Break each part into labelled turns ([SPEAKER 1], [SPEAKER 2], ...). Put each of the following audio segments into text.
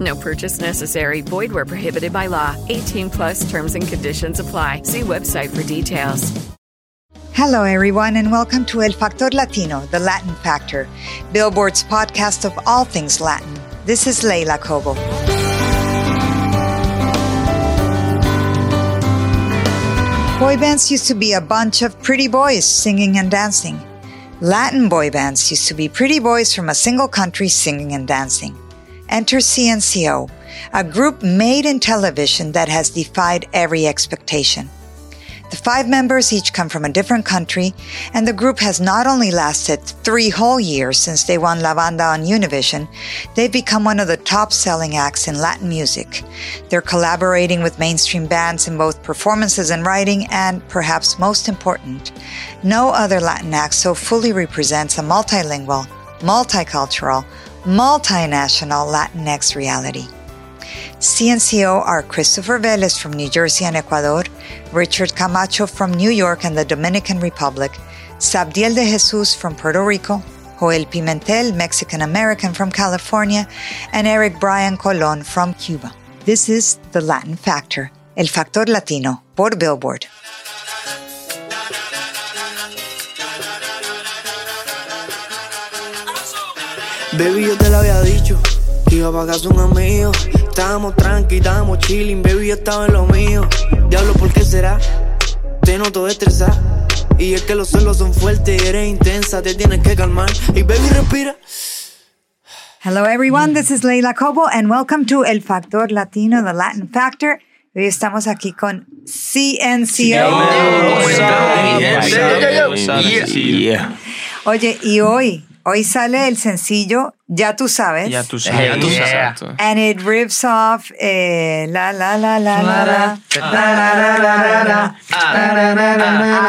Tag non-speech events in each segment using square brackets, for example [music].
[SPEAKER 1] No purchase necessary. Void where prohibited by law. 18 plus terms and conditions apply. See website for details.
[SPEAKER 2] Hello, everyone, and welcome to El Factor Latino, the Latin Factor, Billboard's podcast of all things Latin. This is Leila Cobo. Boy bands used to be a bunch of pretty boys singing and dancing. Latin boy bands used to be pretty boys from a single country singing and dancing. Enter CNCO, a group made in television that has defied every expectation. The five members each come from a different country, and the group has not only lasted three whole years since they won La Banda on Univision, they've become one of the top selling acts in Latin music. They're collaborating with mainstream bands in both performances and writing, and perhaps most important, no other Latin act so fully represents a multilingual, multicultural, multinational Latinx reality. CNCO are Christopher Velez from New Jersey and Ecuador, Richard Camacho from New York and the Dominican Republic, Sabdiel de Jesus from Puerto Rico, Joel Pimentel, Mexican American from California, and Eric Brian Colon from Cuba. This is The Latin Factor, El Factor Latino, por Billboard.
[SPEAKER 3] Baby, yo te lo había dicho, que iba pa' casa un amigo. Estábamos tranqui, estábamos chilling, baby, yo estaba en lo mío. Diablo, ¿por qué será? Te noto estresar. Y es que los celos son fuertes, eres intensa, te tienes que calmar. Y baby, respira.
[SPEAKER 2] Hello, everyone. This is Leila Cobo, and welcome to El Factor Latino, the Latin Factor. Hoy estamos aquí con CNCO. Oye, y hoy, hoy sale el sencillo Ya tú sabes.
[SPEAKER 4] Ya tú sabes.
[SPEAKER 5] Ya tú sabes.
[SPEAKER 2] And it rips off eh, la la la la la la la la la la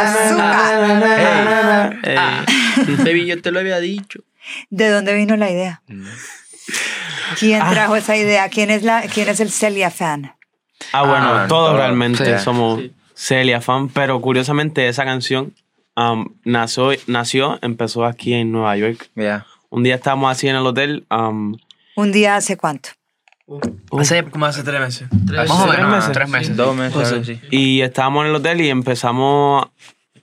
[SPEAKER 5] Azúcar.
[SPEAKER 4] Baby, yo te lo había dicho.
[SPEAKER 2] ¿De dónde vino la idea? ¿Quién trajo esa idea? ¿Quién es la quién es el Celia fan?
[SPEAKER 4] Ah, bueno,
[SPEAKER 5] Ah,
[SPEAKER 4] todos
[SPEAKER 5] todo.
[SPEAKER 4] realmente
[SPEAKER 5] Sí.
[SPEAKER 4] somos Celia fan, pero curiosamente esa canción um, nació, nació, empezó aquí en Nueva York.
[SPEAKER 5] Ya.
[SPEAKER 4] Un día estábamos así en el hotel. um,
[SPEAKER 2] ¿Un día hace cuánto?
[SPEAKER 4] Hace
[SPEAKER 6] como hace tres meses.
[SPEAKER 4] O
[SPEAKER 5] o
[SPEAKER 4] menos,
[SPEAKER 5] menos.
[SPEAKER 4] meses.
[SPEAKER 5] Tres meses.
[SPEAKER 6] Dos meses,
[SPEAKER 5] Pues sí.
[SPEAKER 4] y estábamos en el hotel y empezamos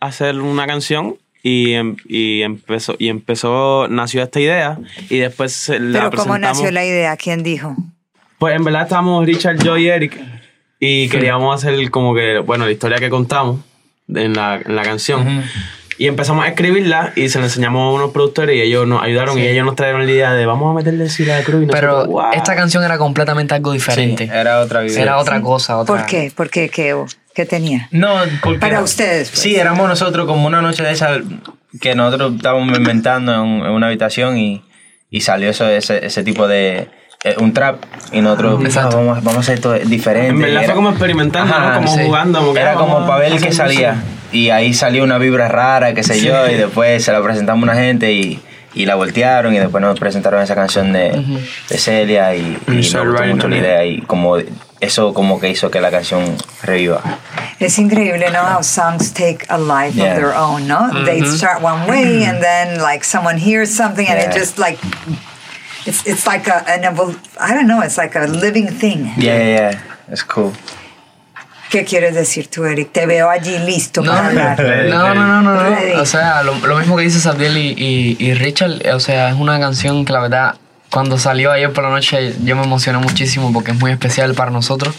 [SPEAKER 4] a hacer una canción. Y, em- y empezó, y empezó, nació esta idea y después la
[SPEAKER 2] Pero ¿cómo nació la idea? ¿Quién dijo?
[SPEAKER 4] Pues en verdad estábamos Richard, yo y Eric y queríamos hacer como que, bueno, la historia que contamos en la, en la canción. Y empezamos a escribirla y se la enseñamos a unos productores y ellos nos ayudaron y ellos nos trajeron la idea de vamos a meterle Sila Cruz y
[SPEAKER 6] Pero
[SPEAKER 4] nosotros, "Wow".
[SPEAKER 6] esta canción era completamente algo diferente.
[SPEAKER 5] Sí, era otra vida.
[SPEAKER 6] Era otra cosa. Otra...
[SPEAKER 2] ¿Por qué? ¿Por qué? ¿Qué, qué tenía?
[SPEAKER 5] No, porque.
[SPEAKER 2] Para ustedes, pues.
[SPEAKER 5] Sí, éramos nosotros como una noche de esa que nosotros estábamos inventando en, en una habitación y, y salió eso, ese, ese tipo de. Eh, un trap y nosotros
[SPEAKER 6] Exacto.
[SPEAKER 5] "Ah, vamos, vamos a hacer esto diferente.
[SPEAKER 4] En verdad fue como experimentando,
[SPEAKER 5] Ajá,
[SPEAKER 4] ¿no? Como
[SPEAKER 6] sí.
[SPEAKER 4] jugando. Como
[SPEAKER 5] Era
[SPEAKER 4] "Ah,
[SPEAKER 5] como para ver qué salía.
[SPEAKER 4] música".
[SPEAKER 5] Y ahí salió una vibra rara, qué sé yo, y después se la presentamos a una gente y, y la voltearon y después nos presentaron esa canción de, de Celia y, y nos gustó
[SPEAKER 4] Ryan
[SPEAKER 5] mucho la idea y como eso como que hizo que la canción reviva.
[SPEAKER 2] Es increíble, ¿no? How songs take a life
[SPEAKER 5] Yeah.
[SPEAKER 2] of their own, ¿no? They start one way and then like someone hears something and it
[SPEAKER 5] Yeah.
[SPEAKER 2] just like it's it's like a an evol- I don't know, it's like a living thing.
[SPEAKER 5] Yeah, yeah, yeah. It's cool.
[SPEAKER 2] ¿Qué quieres decir tú, Eric? Te veo allí listo
[SPEAKER 6] No,
[SPEAKER 2] para hablar.
[SPEAKER 6] no, no, no, no, no. O sea, lo, lo mismo que dice Sabdiel y, y, y Richard, o sea, es una canción que la verdad, cuando salió ayer por la noche, yo me emocioné muchísimo porque es muy especial para nosotros.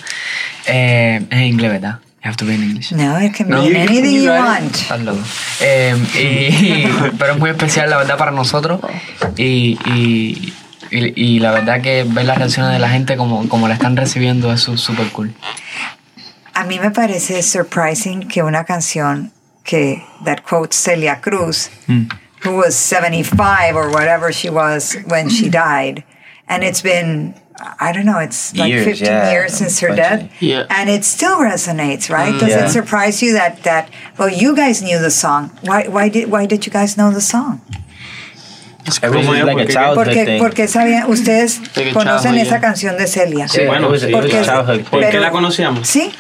[SPEAKER 6] Eh, es en inglés, ¿verdad? You have to be in English.
[SPEAKER 2] No, it can
[SPEAKER 6] No.
[SPEAKER 2] mean anything you want.
[SPEAKER 6] Eh, y, [laughs] pero es muy especial, la verdad, para nosotros. Y, y, y, y la verdad que ver las reacciones de la gente como, como la están recibiendo es súper cool.
[SPEAKER 2] A mí me parece surprising que una canción que that quotes Celia Cruz, mm. who was 75 or whatever she was when she mm. died, and it's been I don't know, it's like
[SPEAKER 5] Years,
[SPEAKER 2] 15
[SPEAKER 5] yeah,
[SPEAKER 2] years since her death.
[SPEAKER 6] Yeah.
[SPEAKER 2] And it still resonates, right? Mm, Does
[SPEAKER 5] Yeah.
[SPEAKER 2] it surprise you that, that, well, you guys knew the song. Why, why, did, why did you guys know the song?
[SPEAKER 5] Like
[SPEAKER 2] Porque, porque sabían, ustedes conocen esa
[SPEAKER 6] yeah.
[SPEAKER 2] canción de Celia.
[SPEAKER 5] Sí,
[SPEAKER 4] Bueno,
[SPEAKER 5] was
[SPEAKER 2] porque-
[SPEAKER 4] ¿Por qué la conocíamos?
[SPEAKER 2] Sí,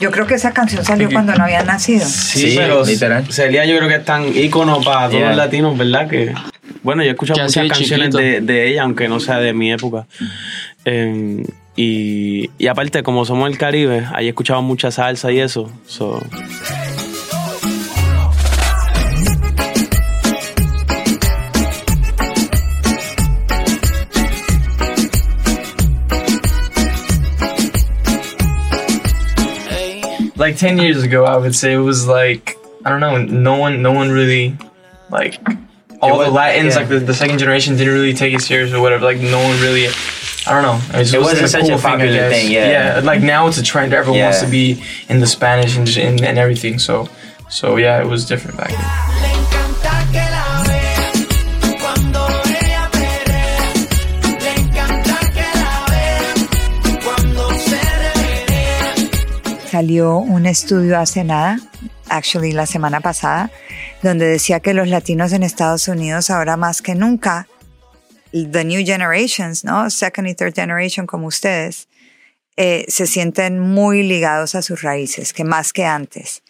[SPEAKER 2] yo creo que esa canción salió cuando no había nacido.
[SPEAKER 5] Sí, literal.
[SPEAKER 4] Celia yo creo que es tan ícono para todos
[SPEAKER 5] Yeah.
[SPEAKER 4] los latinos, ¿verdad? Que, bueno, yo he escuchado muchas canciones de, de ella, aunque no sea de mi época. Eh, y, y aparte, como somos del Caribe, ahí he escuchado mucha salsa y eso. So,
[SPEAKER 7] like 10 years ago i would say it was like i don't know no one no one really like all
[SPEAKER 5] was-
[SPEAKER 7] the latins
[SPEAKER 5] yeah.
[SPEAKER 7] like the, the second generation didn't really take it serious or whatever like no one really i don't know it,
[SPEAKER 5] It wasn't
[SPEAKER 7] a
[SPEAKER 5] such a
[SPEAKER 7] cool thing,
[SPEAKER 5] popular
[SPEAKER 7] guess.
[SPEAKER 5] thing, yeah.
[SPEAKER 7] like now it's a trend everyone wants to be in the spanish and, and, and everything so so yeah it was different back then
[SPEAKER 2] Salió un estudio hace nada, actually la semana pasada, donde decía que los latinos en Estados Unidos ahora más que nunca, the new generations, ¿no? Second y third generation como ustedes, eh, se sienten muy ligados a sus raíces, que más que antes.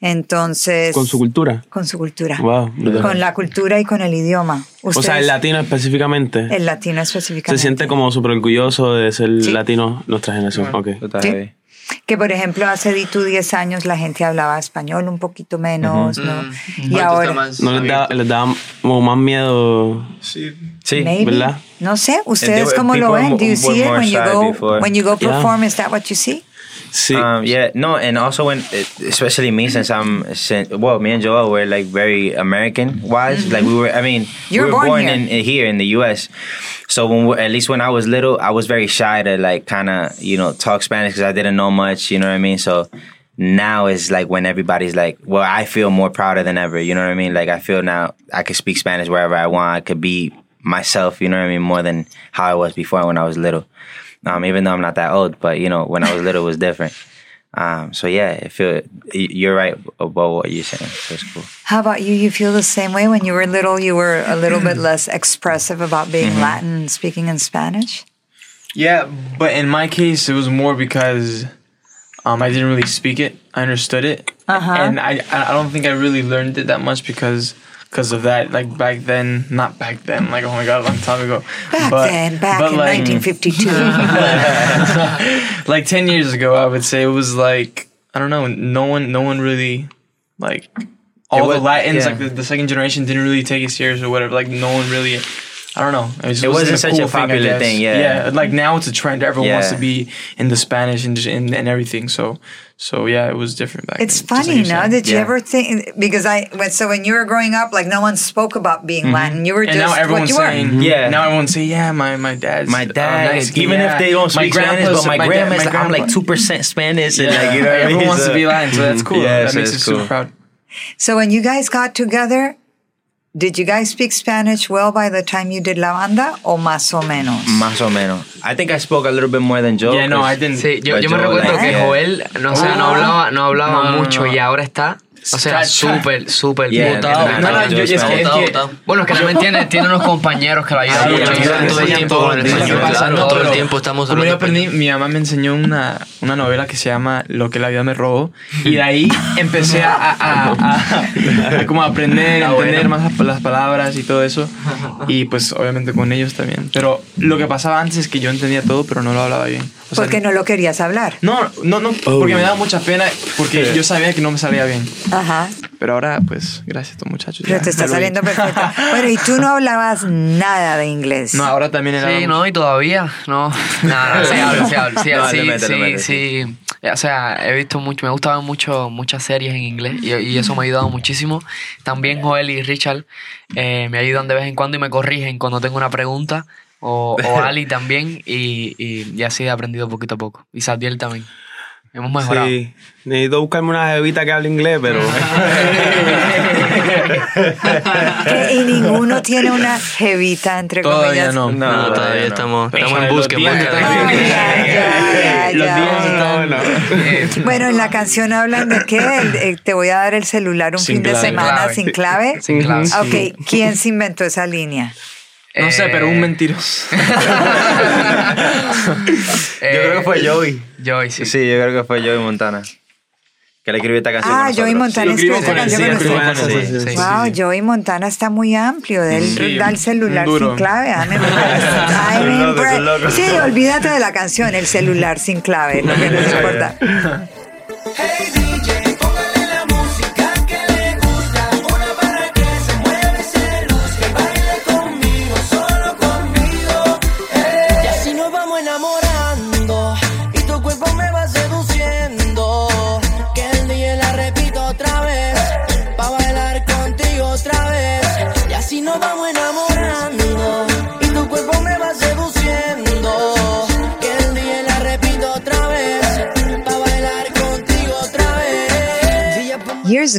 [SPEAKER 2] Entonces...
[SPEAKER 4] con su cultura.
[SPEAKER 2] Con su cultura.
[SPEAKER 4] Wow.
[SPEAKER 2] Con la cultura y con el idioma.
[SPEAKER 4] O sea,
[SPEAKER 2] Ustedes-
[SPEAKER 4] el latino específicamente.
[SPEAKER 2] el latino
[SPEAKER 4] se
[SPEAKER 2] específicamente.
[SPEAKER 4] siente como súper orgulloso de ser
[SPEAKER 2] Sí.
[SPEAKER 4] latino nuestra generación. Ok.
[SPEAKER 5] Está
[SPEAKER 2] Sí.
[SPEAKER 5] heavy.
[SPEAKER 2] Que por ejemplo hace di tú 10 años la gente hablaba español un poquito menos, ¿no? Y ahora,
[SPEAKER 4] No les da, les da como más miedo.
[SPEAKER 5] Sí.
[SPEAKER 2] maybe,
[SPEAKER 4] ¿verdad?
[SPEAKER 2] no sé, ustedes cómo lo ven? Do you see it when you go
[SPEAKER 5] before.
[SPEAKER 2] when you go
[SPEAKER 4] Yeah.
[SPEAKER 2] perform? Is that what you see?
[SPEAKER 4] Sí.
[SPEAKER 5] Um, yeah, no, and also when, especially me, since I'm, sin- well, me and Joel were like very American wise. Like we were, I mean,
[SPEAKER 2] Mm-hmm. You
[SPEAKER 5] we
[SPEAKER 2] were
[SPEAKER 5] were
[SPEAKER 2] born
[SPEAKER 5] born,
[SPEAKER 2] here.
[SPEAKER 5] in here in the U.S. So when we, at least when I was little, I was very shy to like kind of you know talk Spanish because I didn't know much. You know what I mean? So now is like when everybody's like, well, I feel more prouder than ever. You know what I mean? Like I feel now I could speak Spanish wherever I want. I could be myself. You know what I mean? More than how I was before when I was little. Um, even though I'm not that old, but you know, when I was little, it was different. Um, so yeah, I feel you're right about what you're saying. So it's cool.
[SPEAKER 2] How about you? You feel the same way when you were little? You were a little bit less expressive about being
[SPEAKER 5] Mm-hmm.
[SPEAKER 2] Latin speaking in Spanish.
[SPEAKER 7] Yeah, but in my case, it was more because um, I didn't really speak it. I understood it,
[SPEAKER 2] Uh-huh.
[SPEAKER 7] and I I don't think I really learned it that much because because of that. Like back then, not back then. Like oh my god, a long time ago.
[SPEAKER 2] Back
[SPEAKER 7] but,
[SPEAKER 2] then, back
[SPEAKER 7] but
[SPEAKER 2] in
[SPEAKER 7] like,
[SPEAKER 2] 1952. [laughs]
[SPEAKER 7] like ten years ago, I would say it was like I don't know. No one, no one really like all
[SPEAKER 5] was-
[SPEAKER 7] the Latins,
[SPEAKER 5] yeah.
[SPEAKER 7] like the, the second generation, didn't really take it serious or whatever. Like no one really. I don't know. It, just
[SPEAKER 5] It wasn't
[SPEAKER 7] just
[SPEAKER 5] such a
[SPEAKER 7] thing, I
[SPEAKER 5] popular
[SPEAKER 7] guess.
[SPEAKER 5] thing, yeah.
[SPEAKER 7] Yeah, like now it's a trend. Everyone wants to be in the Spanish and just and, and everything. So, so yeah, it was different back
[SPEAKER 2] It's
[SPEAKER 7] then, just like
[SPEAKER 2] funny,
[SPEAKER 7] you're
[SPEAKER 2] no?
[SPEAKER 7] saying.
[SPEAKER 2] Did you ever think because I when- so when you were growing up, like no one spoke about being Latin. You were
[SPEAKER 7] Mm-hmm. And
[SPEAKER 2] just
[SPEAKER 7] now everyone's
[SPEAKER 2] what you were.
[SPEAKER 7] saying,
[SPEAKER 5] Yeah.
[SPEAKER 7] Now everyone's saying, yeah, my my dad's
[SPEAKER 5] My
[SPEAKER 7] uh,
[SPEAKER 5] dad, even
[SPEAKER 7] yeah.
[SPEAKER 5] if they don't speak Spanish, but my,
[SPEAKER 7] dad-
[SPEAKER 5] grandma's,
[SPEAKER 7] my
[SPEAKER 5] I'm like two percent Spanish, and like you know, what I
[SPEAKER 7] everyone
[SPEAKER 5] mean?
[SPEAKER 7] wants to be Latin, so that's cool. [laughs]
[SPEAKER 5] Yeah,
[SPEAKER 7] that
[SPEAKER 5] so
[SPEAKER 7] makes
[SPEAKER 5] it's
[SPEAKER 7] us super proud.
[SPEAKER 2] So when you guys got together, did you guys speak Spanish well by the time you did la banda o más o menos?
[SPEAKER 5] Más o menos. I think I spoke a little bit more than Joe.
[SPEAKER 7] Yeah, no,
[SPEAKER 5] 'cause-
[SPEAKER 7] I didn't.
[SPEAKER 6] Sí, yo,
[SPEAKER 5] But
[SPEAKER 6] yo me
[SPEAKER 5] Joel,
[SPEAKER 6] recuerdo
[SPEAKER 5] like,
[SPEAKER 6] que
[SPEAKER 5] yeah.
[SPEAKER 6] Joel, no, o sea, no ah. hablaba, no hablaba
[SPEAKER 7] No, no,
[SPEAKER 6] mucho
[SPEAKER 7] no.
[SPEAKER 6] y ahora está, o sea, súper, súper Botado. Bueno, es que también tiene, tiene unos compañeros que lo ayudan
[SPEAKER 5] Sí,
[SPEAKER 6] mucho.
[SPEAKER 5] todo el tiempo
[SPEAKER 6] todo
[SPEAKER 5] con el español,
[SPEAKER 6] todo el tiempo estamos
[SPEAKER 7] Como yo
[SPEAKER 6] hablando
[SPEAKER 7] aprendí, mi mamá me enseñó una, una novela que se llama Lo que la vida me robó. Y de ahí empecé a, a, a- a- a como aprender, a entender más las- palabras y todo eso. [laughs] Y pues obviamente con ellos también. Pero lo que pasaba antes es que yo entendía todo, pero no lo hablaba bien. O sea,
[SPEAKER 2] Porque no lo querías hablar.
[SPEAKER 7] no, no, no,
[SPEAKER 4] Oh.
[SPEAKER 7] porque me daba mucha pena, porque yo sabía que no me salía bien.
[SPEAKER 2] Ajá.
[SPEAKER 7] Pero ahora, pues, gracias a estos muchachos.
[SPEAKER 2] Pero
[SPEAKER 7] ya
[SPEAKER 2] te está saliendo perfecto. [laughs] Bueno, y tú no hablabas nada de inglés.
[SPEAKER 7] No, ahora también era.
[SPEAKER 6] Sí, no, y todavía, no. [laughs] Nada, no, sí, hablo, sí, hablo, sí,
[SPEAKER 5] No,
[SPEAKER 6] sí,
[SPEAKER 5] mete,
[SPEAKER 6] sí,
[SPEAKER 5] mete,
[SPEAKER 6] sí. O sea, he visto mucho, me gustaban mucho muchas series en inglés y, y eso me ha ayudado muchísimo. También Joel y Richard eh, me ayudan de vez en cuando y me corrigen cuando tengo una pregunta. O, o [laughs] Ali también y, y, y así he aprendido poquito a poco. Y Sadiel también. Hemos mejorado.
[SPEAKER 4] Sí. Necesito buscarme una jevita que hable inglés, pero. [laughs]
[SPEAKER 2] Y ninguno tiene una jevita, entre
[SPEAKER 7] Todavía
[SPEAKER 2] comillas.
[SPEAKER 7] no.
[SPEAKER 5] No,
[SPEAKER 8] No, todavía
[SPEAKER 5] no.
[SPEAKER 8] estamos, estamos en
[SPEAKER 7] están-
[SPEAKER 2] Ah, Bueno, en la canción hablan de que el- eh, te voy a dar el celular un
[SPEAKER 7] Sin
[SPEAKER 2] fin de semana
[SPEAKER 6] Clave.
[SPEAKER 2] sin clave.
[SPEAKER 6] Sin clave.
[SPEAKER 2] Ok, ¿quién se inventó esa línea?
[SPEAKER 7] No sé, pero un mentiroso. [laughs]
[SPEAKER 5] Yo creo que fue Joey.
[SPEAKER 6] Joey, sí.
[SPEAKER 5] Sí, yo creo que fue Joey Montana. Que le escribió esta canción.
[SPEAKER 2] Ah, Joey. Montana escribió esta canción. Wow, Joey Montana está muy amplio. Él
[SPEAKER 7] Sí,
[SPEAKER 2] da el celular
[SPEAKER 7] duro.
[SPEAKER 2] sin clave. I'm. [laughs] Sí, olvídate de la canción, el celular sin clave, lo que nos importa. [laughs]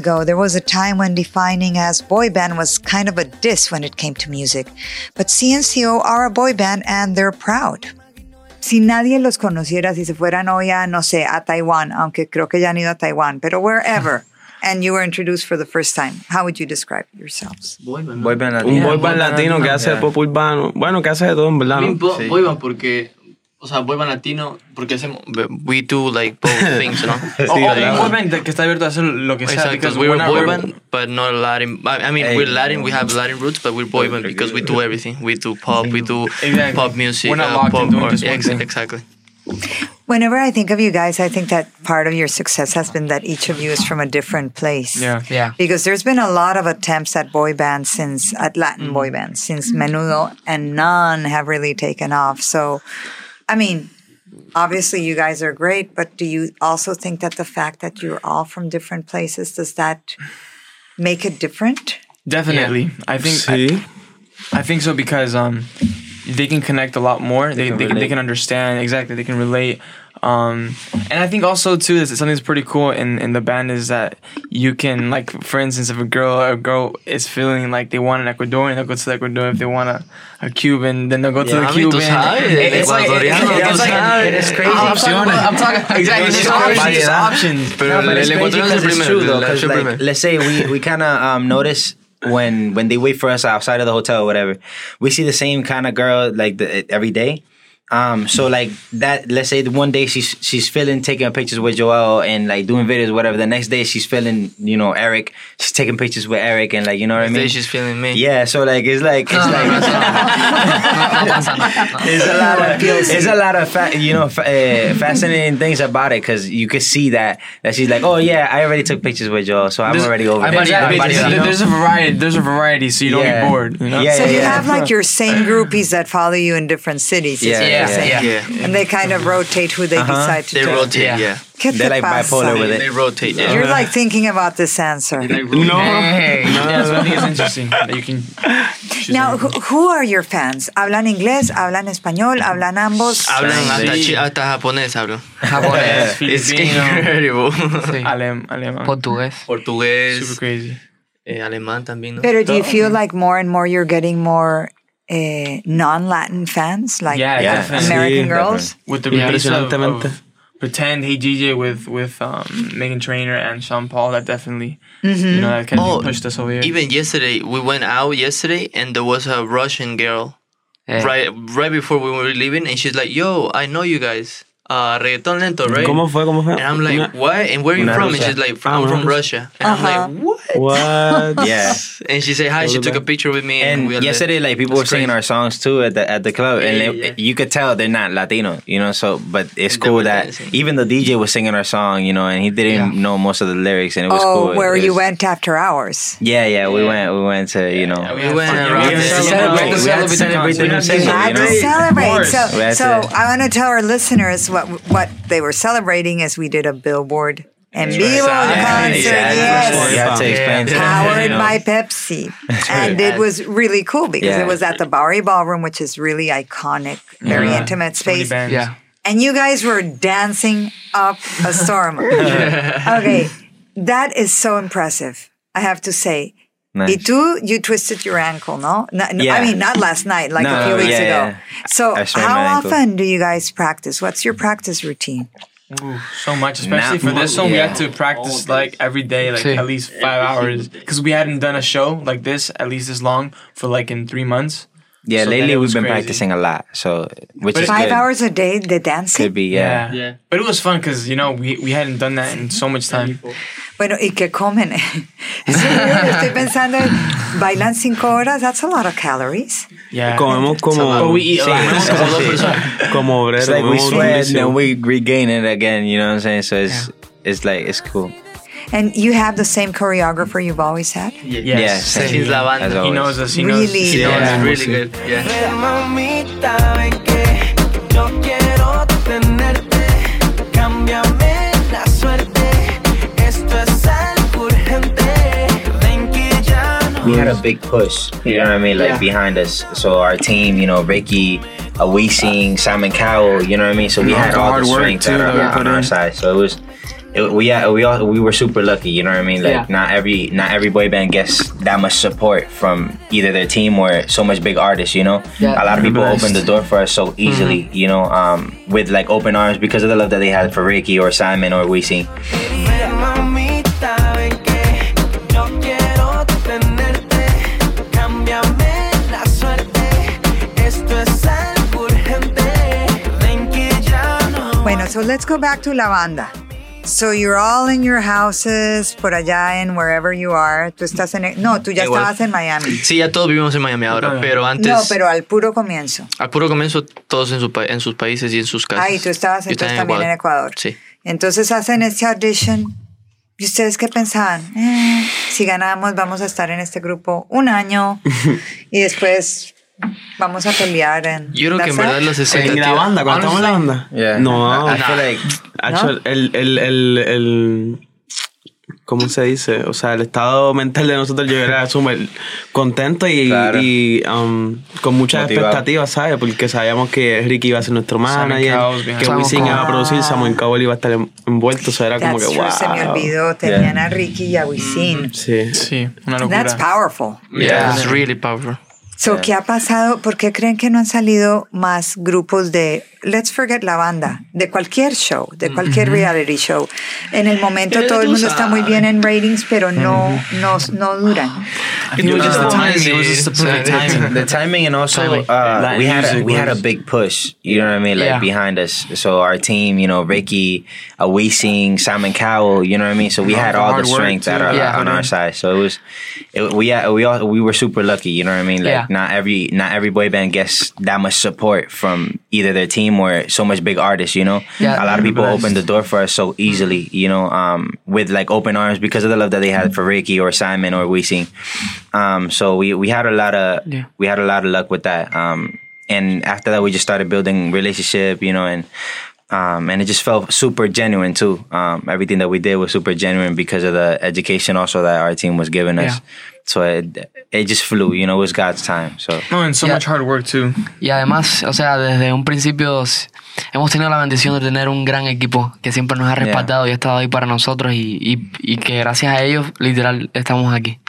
[SPEAKER 2] ago, there was a time when defining as boy band was kind of a diss when it came to music. But CNCO are a boy band and they're proud. Si nadie los conociera, si se fueran hoy a, no sé, a Taiwán, aunque creo que ya han ido a Taiwán, pero wherever, [laughs] and you were introduced for the first time, how would you describe yourselves?
[SPEAKER 5] Boy band boy
[SPEAKER 4] Un
[SPEAKER 5] latino.
[SPEAKER 4] boy band latino que hace
[SPEAKER 5] Yeah.
[SPEAKER 4] pop urbano. Bueno, que hace de todo, en verdad, ¿no?
[SPEAKER 8] Bo-
[SPEAKER 5] Sí.
[SPEAKER 8] boy band porque, o sea, boy band latino, porque hacemos, we do like both [laughs] things, ¿no?
[SPEAKER 7] O, o
[SPEAKER 4] claro.
[SPEAKER 7] un boy band que está abierto a hacer lo que sea.
[SPEAKER 8] Exacto,
[SPEAKER 7] because
[SPEAKER 8] we're a boy
[SPEAKER 7] we're-
[SPEAKER 8] band, but not Latin. I I mean,
[SPEAKER 5] Hey.
[SPEAKER 8] we're Latin. We have Latin roots, but we're boy band because we do everything. We do pop, we do
[SPEAKER 7] Exactly.
[SPEAKER 8] pop music,
[SPEAKER 7] We're not
[SPEAKER 8] uh,
[SPEAKER 7] locked
[SPEAKER 8] pop, or-
[SPEAKER 7] just one thing.
[SPEAKER 8] exactly.
[SPEAKER 2] Whenever I think of you guys, I think that part of your success has been that each of you is from a different place.
[SPEAKER 7] Yeah.
[SPEAKER 6] Yeah.
[SPEAKER 2] Because there's been a lot of attempts at boy bands since, at Latin boy bands, since Menudo, and none have really taken off. So, I mean, obviously you guys are great, but do you also think that the fact that you're all from different places, does that make it different?
[SPEAKER 7] Definitely. I think
[SPEAKER 4] Sí.
[SPEAKER 7] I, I think so because um they can connect a lot more. They
[SPEAKER 5] can
[SPEAKER 7] they, can, they can understand exactly. They can relate. Um, and I think also too is something that's pretty cool in, in the band is that you can like for instance if a girl a girl is feeling like they want an Ecuadorian they'll go to the Ecuador if they want a, a Cuban then they'll go to
[SPEAKER 5] Yeah,
[SPEAKER 7] the
[SPEAKER 8] I
[SPEAKER 7] Cuban. It- it's like,
[SPEAKER 8] ecuatoriano,
[SPEAKER 7] it's
[SPEAKER 8] tú
[SPEAKER 7] like,
[SPEAKER 8] sabes.
[SPEAKER 5] It is crazy
[SPEAKER 7] I'm talking, about- I'm talking exactly.
[SPEAKER 5] It's
[SPEAKER 7] There's options. There's options.
[SPEAKER 8] Pero
[SPEAKER 5] No, but
[SPEAKER 8] el
[SPEAKER 5] it's crazy
[SPEAKER 8] ecuatoriano es el
[SPEAKER 5] 'cause it's true, though,
[SPEAKER 8] el
[SPEAKER 5] 'cause,
[SPEAKER 8] el
[SPEAKER 5] like, let's say we, we kind of um, notice when when they wait for us outside of the hotel or whatever, we see the same kind of girl like the, every day. Um, so like that, let's say the one day she's she's feeling taking pictures with Joel and like doing videos, whatever. The next day she's feeling, you know, Eric. She's taking pictures with Eric and like you know what I
[SPEAKER 8] Next day
[SPEAKER 5] mean.
[SPEAKER 8] she's feeling me.
[SPEAKER 5] Yeah, so like it's like it's like [laughs] [laughs] it's a lot of it's a lot of fa- you know fa- uh, fascinating things about it because you could see that that she's like, oh yeah, I already took pictures with Joel, so I'm
[SPEAKER 7] There's-
[SPEAKER 5] already over
[SPEAKER 7] I
[SPEAKER 5] there.
[SPEAKER 7] yeah,
[SPEAKER 5] I'm
[SPEAKER 7] there's, there's a variety. There's a variety, so you don't
[SPEAKER 5] Yeah.
[SPEAKER 7] get bored. You know?
[SPEAKER 5] Yeah,
[SPEAKER 2] So you
[SPEAKER 5] yeah.
[SPEAKER 2] have like your same groupies that follow you in different cities. is
[SPEAKER 5] Yeah,
[SPEAKER 2] what
[SPEAKER 5] yeah,
[SPEAKER 8] yeah.
[SPEAKER 2] And they kind of rotate who they
[SPEAKER 5] Uh-huh.
[SPEAKER 2] decide to
[SPEAKER 8] They
[SPEAKER 2] take.
[SPEAKER 8] rotate,
[SPEAKER 6] Yeah.
[SPEAKER 8] yeah.
[SPEAKER 2] ¿Qué te
[SPEAKER 5] They're like
[SPEAKER 2] pasa?
[SPEAKER 5] bipolar with
[SPEAKER 8] They rotate, yeah.
[SPEAKER 2] You're like thinking about this answer.
[SPEAKER 4] No.
[SPEAKER 7] Hey, yeah, so I think it's [laughs] interesting that you can.
[SPEAKER 2] Now,
[SPEAKER 7] anything.
[SPEAKER 2] who, who are your fans? ¿Hablan inglés? ¿Hablan español? ¿Hablan ambos?
[SPEAKER 8] Hablan hasta,
[SPEAKER 5] Sí.
[SPEAKER 8] chi- hasta japonés, hablan.
[SPEAKER 6] Japonés. [laughs]
[SPEAKER 8] It's
[SPEAKER 7] Filipino,
[SPEAKER 8] incredible.
[SPEAKER 6] Sí.
[SPEAKER 7] alem, alemán.
[SPEAKER 6] Portugués.
[SPEAKER 8] Portugués,
[SPEAKER 7] Super crazy.
[SPEAKER 8] eh, alemán también, ¿no?
[SPEAKER 2] Pero do you feel like more and more you're getting more eh, non-Latin fans? Like
[SPEAKER 7] Yeah,
[SPEAKER 5] Yeah.
[SPEAKER 7] definitely.
[SPEAKER 2] American
[SPEAKER 4] Sí,
[SPEAKER 2] girls?
[SPEAKER 7] With the
[SPEAKER 4] Yeah,
[SPEAKER 7] release of, of Pretend, Hey DJ with with um, Meghan Trainor and Sean Paul, that definitely
[SPEAKER 2] Mm-hmm.
[SPEAKER 7] you know that kind
[SPEAKER 8] Oh,
[SPEAKER 7] of pushed us over here.
[SPEAKER 8] Even yesterday, we went out yesterday, and there was a Russian girl right right before we were leaving, and she's like, "Yo, I know you guys. Uh, reggaeton lento, right?"
[SPEAKER 4] ¿Cómo fue? ¿Cómo fue?
[SPEAKER 8] And I'm like,
[SPEAKER 4] Una-
[SPEAKER 8] "What? And where are you
[SPEAKER 5] Una
[SPEAKER 8] from?" And she's like,
[SPEAKER 4] Ah,
[SPEAKER 8] "I'm from. Russia." And I'm like, "What?"
[SPEAKER 4] What? [laughs]
[SPEAKER 5] Yeah.
[SPEAKER 8] And she said hi. She took a picture with me, and,
[SPEAKER 5] And
[SPEAKER 8] we
[SPEAKER 5] yesterday, like people were
[SPEAKER 8] That's
[SPEAKER 5] singing
[SPEAKER 8] crazy.
[SPEAKER 5] our songs too at the at the club, and
[SPEAKER 8] Yeah,
[SPEAKER 5] they-
[SPEAKER 8] yeah.
[SPEAKER 5] you could tell they're not Latino, you know. So, but it's
[SPEAKER 8] And
[SPEAKER 5] cool that
[SPEAKER 8] dancing.
[SPEAKER 5] even the DJ was singing our song, you know, and he didn't
[SPEAKER 6] Yeah.
[SPEAKER 5] know most of the lyrics, and it was
[SPEAKER 2] Oh,
[SPEAKER 5] cool.
[SPEAKER 2] where
[SPEAKER 5] It
[SPEAKER 2] you
[SPEAKER 5] was-
[SPEAKER 2] went after hours.
[SPEAKER 5] Yeah, yeah, we went, we went to, you know,
[SPEAKER 8] We went
[SPEAKER 7] Yeah, we
[SPEAKER 5] we
[SPEAKER 7] had
[SPEAKER 5] had
[SPEAKER 7] to
[SPEAKER 5] to
[SPEAKER 7] celebrate-
[SPEAKER 5] celebrate, we had to celebrate the new
[SPEAKER 7] concert.
[SPEAKER 2] Had to celebrate. So, so I want to tell our listeners what what they were celebrating as we did a billboard en vivo
[SPEAKER 8] Exactly,
[SPEAKER 2] concert.
[SPEAKER 5] exactly.
[SPEAKER 2] Yes.
[SPEAKER 5] You to explain to
[SPEAKER 2] Powered
[SPEAKER 5] you
[SPEAKER 2] by Pepsi. And it was really cool because
[SPEAKER 5] Yeah.
[SPEAKER 2] it was at the Bowery Ballroom, which is really iconic, very intimate space.
[SPEAKER 6] yeah.
[SPEAKER 2] And you guys were dancing up a storm. [laughs] Okay, that is so impressive. I have to say.
[SPEAKER 5] Nice.
[SPEAKER 2] Y tú, you twisted your ankle, no? no no,
[SPEAKER 5] Yeah.
[SPEAKER 2] I mean, not last night, like a few weeks
[SPEAKER 5] yeah,
[SPEAKER 2] ago.
[SPEAKER 5] yeah.
[SPEAKER 2] So, how often do you guys practice? What's your practice routine?
[SPEAKER 7] Ooh, so much, especially
[SPEAKER 5] Not
[SPEAKER 7] for this song. We had to practice like every day, like
[SPEAKER 6] Sí.
[SPEAKER 7] at least five hours, because we hadn't done a show like this at least this long for like in three months.
[SPEAKER 5] Yeah,
[SPEAKER 7] So
[SPEAKER 5] lately we've been
[SPEAKER 7] crazy.
[SPEAKER 5] practicing a lot, so which is
[SPEAKER 2] Five
[SPEAKER 5] good.
[SPEAKER 2] hours a day, the dancing?
[SPEAKER 5] Could be, yeah.
[SPEAKER 8] Yeah.
[SPEAKER 7] But it was fun because you know we, we hadn't done that in so much time.
[SPEAKER 2] Bueno, ¿y qué comen? [laughs] Sí, estoy pensando, bailan cinco horas, that's a lot of calories.
[SPEAKER 7] Yeah,
[SPEAKER 4] Comemos como,
[SPEAKER 7] But we eat a lot. [laughs]
[SPEAKER 4] comemos como dos personas. Como
[SPEAKER 5] It's like we
[SPEAKER 4] comemos
[SPEAKER 5] sweat and then we regain it again. You know what I'm saying? So it's it's like it's cool.
[SPEAKER 2] And you have the same choreographer you've always had?
[SPEAKER 7] Yes.
[SPEAKER 5] Yeah,
[SPEAKER 7] same.
[SPEAKER 5] same.
[SPEAKER 8] He's la banda.
[SPEAKER 5] As
[SPEAKER 7] He knows us. He
[SPEAKER 2] Really?
[SPEAKER 7] He
[SPEAKER 8] Yeah,
[SPEAKER 7] knows
[SPEAKER 8] it's
[SPEAKER 7] us.
[SPEAKER 8] really good. Yeah.
[SPEAKER 5] We had a big push. You know what I mean? Like behind us. So our team, you know, Ricky, uh, we Simon Cowell. You know what I mean? So we
[SPEAKER 7] And
[SPEAKER 5] had all the
[SPEAKER 7] work,
[SPEAKER 5] strength
[SPEAKER 7] too,
[SPEAKER 5] our,
[SPEAKER 7] that we
[SPEAKER 5] on our side. So it was. It, we yeah, we all we were super lucky, you know what I mean? Like
[SPEAKER 6] Yeah.
[SPEAKER 5] not every not every boy band gets that much support from either their team or so much big artists, you know.
[SPEAKER 6] Yeah.
[SPEAKER 5] A lot of people
[SPEAKER 4] Blessed.
[SPEAKER 5] opened the door for us so easily, you know, um, with like open arms because of the love that they had for Ricky or Simon or
[SPEAKER 2] Wisin. So let's go back to la banda. So you're all in your houses, por allá en wherever you are. Tú estás en... No, tú ya
[SPEAKER 8] Igual.
[SPEAKER 2] estabas en Miami.
[SPEAKER 8] Sí, ya todos vivimos en Miami ahora,
[SPEAKER 7] No.
[SPEAKER 8] pero antes,
[SPEAKER 2] No, pero al puro comienzo.
[SPEAKER 8] al puro comienzo, todos en, su en sus países y en sus casas.
[SPEAKER 2] Ah, y tú estabas entonces
[SPEAKER 8] estaba
[SPEAKER 2] también en Ecuador.
[SPEAKER 8] Sí.
[SPEAKER 2] Entonces hacen este audition. ¿Y ustedes qué pensaban? Eh, si ganamos, vamos a estar en este grupo un año [laughs] y después vamos a pelear en.
[SPEAKER 8] Yo creo que en verdad
[SPEAKER 2] it?
[SPEAKER 8] las
[SPEAKER 4] En
[SPEAKER 8] expectativas...
[SPEAKER 4] la banda, cuando estamos en la banda.
[SPEAKER 5] Yeah.
[SPEAKER 4] No,
[SPEAKER 5] I, I feel like
[SPEAKER 4] Hacho, el, el, el, el, ¿cómo se dice? O sea, el estado mental de nosotros yo era súper contento y,
[SPEAKER 5] Claro.
[SPEAKER 4] y um, con muchas
[SPEAKER 5] Motivado.
[SPEAKER 4] expectativas, ¿sabes? Porque sabíamos que Ricky iba a ser nuestro manager, que. Wisin iba a producir,
[SPEAKER 2] Ah.
[SPEAKER 4] Samuel Cowell iba a estar en- envuelto, o sea, era como
[SPEAKER 2] That's
[SPEAKER 4] que
[SPEAKER 2] true,
[SPEAKER 4] wow.
[SPEAKER 2] se me olvidó. Tenían a Ricky y a Wisin.
[SPEAKER 4] Sí.
[SPEAKER 7] Sí, una locura.
[SPEAKER 2] That's powerful.
[SPEAKER 8] Yeah, it's really powerful.
[SPEAKER 2] So, ¿qué ha pasado? ¿Por qué creen que no han salido más grupos de, let's forget la banda, de cualquier show, de cualquier reality show? En el momento
[SPEAKER 8] Pero
[SPEAKER 2] todo el mundo está muy bien en ratings, pero no, no, no duran.
[SPEAKER 7] It was just the timing. It was just the perfect
[SPEAKER 8] Timing. [laughs]
[SPEAKER 5] the timing and also
[SPEAKER 8] Timing.
[SPEAKER 5] uh, we had a, we had a big push. You know what I mean? Like
[SPEAKER 6] Yeah.
[SPEAKER 5] behind us. So our team, you know, Ricky, uh, we sing Simon Cowell. You know what I mean? So we had all the strength at our,
[SPEAKER 6] yeah.
[SPEAKER 5] on our side. So it was, it, we had, we all we were super lucky. You know what I mean? Like
[SPEAKER 6] Yeah.
[SPEAKER 5] Not every not every boy band gets that much support from either their team or so much big artists. You know,
[SPEAKER 6] Yeah.
[SPEAKER 5] a lot of people
[SPEAKER 7] Blessed.
[SPEAKER 5] opened the door for us so easily. You know, um, with like open arms because of the love that they had for Ricky or Simon or Wisin. Um, so we we had a lot of
[SPEAKER 6] Yeah.
[SPEAKER 5] we had a lot of luck with that. Um, and after that, we just started building relationship, you know, and um, and it just felt super genuine too. Um, everything that we did was super genuine because of the education also that our team was giving us.
[SPEAKER 6] Yeah.
[SPEAKER 5] So it it just flew, you know, it was God's time. So
[SPEAKER 7] No, and so
[SPEAKER 6] Yeah.
[SPEAKER 7] much hard work too.
[SPEAKER 6] Y además, o sea, desde un principio hemos tenido la bendición de tener un gran equipo que siempre nos ha respaldado y ha estado ahí para nosotros y, y- y que gracias a ellos, literal, estamos aquí.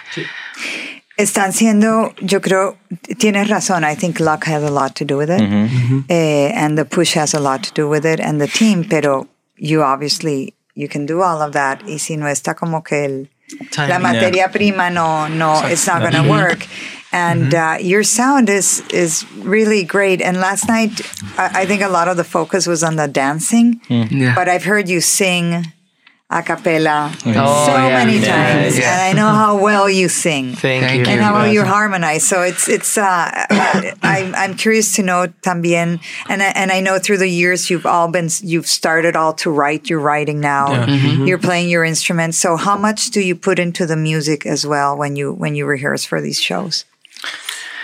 [SPEAKER 2] Están siendo, yo creo, tienes razón. I think luck has a lot to do with it. Mm-hmm. Mm-hmm. Eh, and the push has a lot to do with it and the team, pero you obviously, you can do all of that. Y si no está como que el, la
[SPEAKER 8] Timing.
[SPEAKER 2] materia prima no, no, it's not going to mm-hmm. work. And uh, your sound is is really great. And last night, I, I think a lot of the focus was on the dancing. Mm.
[SPEAKER 6] Yeah.
[SPEAKER 2] But I've heard you sing a cappella
[SPEAKER 6] Oh,
[SPEAKER 2] so
[SPEAKER 6] yeah.
[SPEAKER 2] many
[SPEAKER 6] Yeah,
[SPEAKER 2] times,
[SPEAKER 6] yeah.
[SPEAKER 2] and I know how well you sing
[SPEAKER 8] Thank,
[SPEAKER 6] Thank
[SPEAKER 8] you.
[SPEAKER 6] you.
[SPEAKER 2] and how well you harmonize. So it's it's. Uh, I'm I'm curious to know también, and I, and I know through the years you've all been you've started all to write. You're writing now.
[SPEAKER 6] Mm-hmm.
[SPEAKER 2] You're playing your instrument. So how much do you put into the music as well when you when you rehearse for these shows?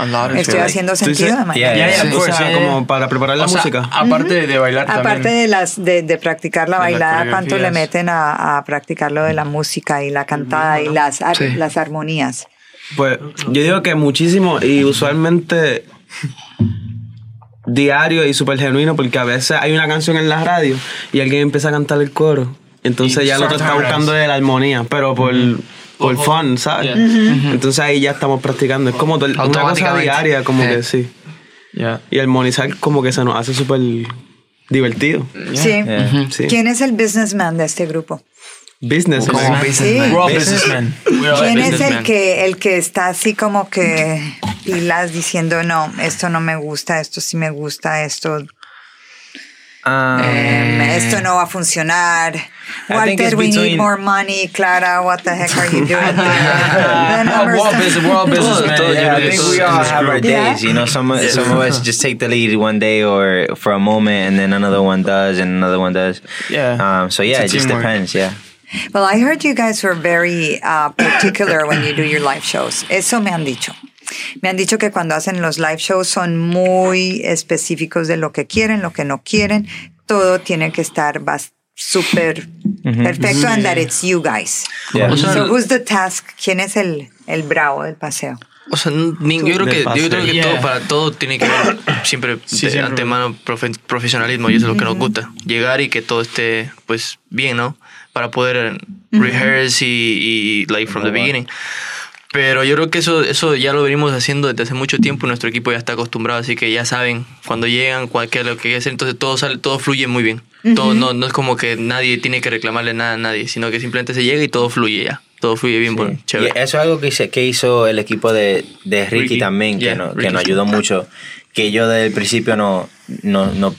[SPEAKER 2] Estoy
[SPEAKER 7] like-
[SPEAKER 2] haciendo sentido, Emma?
[SPEAKER 5] Yeah,
[SPEAKER 7] Yeah,
[SPEAKER 4] o sea,
[SPEAKER 7] yeah, yeah.
[SPEAKER 4] como para preparar la
[SPEAKER 7] O sea,
[SPEAKER 4] música.
[SPEAKER 7] aparte de bailar
[SPEAKER 2] Aparte
[SPEAKER 7] también.
[SPEAKER 2] de las de, de practicar la
[SPEAKER 7] De
[SPEAKER 2] bailada, ¿cuánto le meten a, a practicar lo de la música y la cantada y las ar-
[SPEAKER 6] Sí.
[SPEAKER 2] las armonías?
[SPEAKER 4] Pues yo digo que muchísimo y usualmente diario y súper genuino porque a veces hay una canción en la radio y alguien empieza a cantar el coro. Entonces
[SPEAKER 7] Y
[SPEAKER 4] ya el otro está buscando la armonía, pero por por fun, ¿sabes?
[SPEAKER 8] Yeah.
[SPEAKER 4] Entonces ahí ya estamos practicando. Es como una cosa diaria, como que sí.
[SPEAKER 7] Yeah.
[SPEAKER 4] Y armonizar como que se nos hace súper divertido.
[SPEAKER 2] Sí.
[SPEAKER 4] Sí.
[SPEAKER 2] ¿Quién es el businessman de este grupo?
[SPEAKER 6] Businessman.
[SPEAKER 7] We're all
[SPEAKER 4] Business.
[SPEAKER 7] businessmen.
[SPEAKER 8] We're all
[SPEAKER 2] ¿Quién es el que, el que está así como que pilas diciendo, no, esto no me gusta, esto sí me gusta, esto,
[SPEAKER 5] Um,
[SPEAKER 2] em, esto no va a funcionar?
[SPEAKER 5] I think
[SPEAKER 2] Walter, we need more money. Clara, what the heck are you doing? [laughs] The
[SPEAKER 7] We're [laughs]
[SPEAKER 2] numbers
[SPEAKER 7] all business. We're all Yeah,
[SPEAKER 5] I think we all have our
[SPEAKER 2] Yeah.
[SPEAKER 5] days. You know, some of, some of us [laughs] just take the lead one day or for a moment, and then another one does, and another one does.
[SPEAKER 7] Yeah.
[SPEAKER 5] Um. So yeah, it just
[SPEAKER 7] teamwork.
[SPEAKER 5] depends. Yeah.
[SPEAKER 2] Well, I heard you guys were very uh, particular when you do your live shows. Eso me han dicho. Me han dicho que cuando hacen los live shows son muy específicos de lo que quieren, lo que no quieren. Todo tiene que estar bas- súper perfecto and that it's you guys.
[SPEAKER 5] Yeah.
[SPEAKER 2] So who's the task? ¿Quién es el, el bravo del paseo?
[SPEAKER 8] O sea, ni- yo creo que, yo
[SPEAKER 4] paseo.
[SPEAKER 8] creo que
[SPEAKER 7] Yeah.
[SPEAKER 8] todo, para todo tiene que ver siempre
[SPEAKER 7] Sí,
[SPEAKER 8] de
[SPEAKER 7] siempre.
[SPEAKER 8] antemano profe- profesionalismo y eso es lo que nos gusta. Llegar y que todo esté pues bien, ¿no? Para poder rehearse y, y like from the beginning. Pero yo creo que eso, eso ya lo venimos haciendo desde hace mucho tiempo. Nuestro equipo ya está acostumbrado, así que ya saben cuando llegan, cualquier lo que hacer. Entonces todo sale, todo fluye muy bien. Todo, no, no es como que nadie tiene que reclamarle nada a nadie, sino que simplemente se llega y todo fluye ya. Todo fluye bien, bueno,
[SPEAKER 5] Y
[SPEAKER 8] chévere.
[SPEAKER 5] eso es algo que, hice- que hizo el equipo de, de Ricky,
[SPEAKER 8] Ricky.
[SPEAKER 5] también, que, no- que nos ayudó mucho. Que yo desde el principio no, no, no,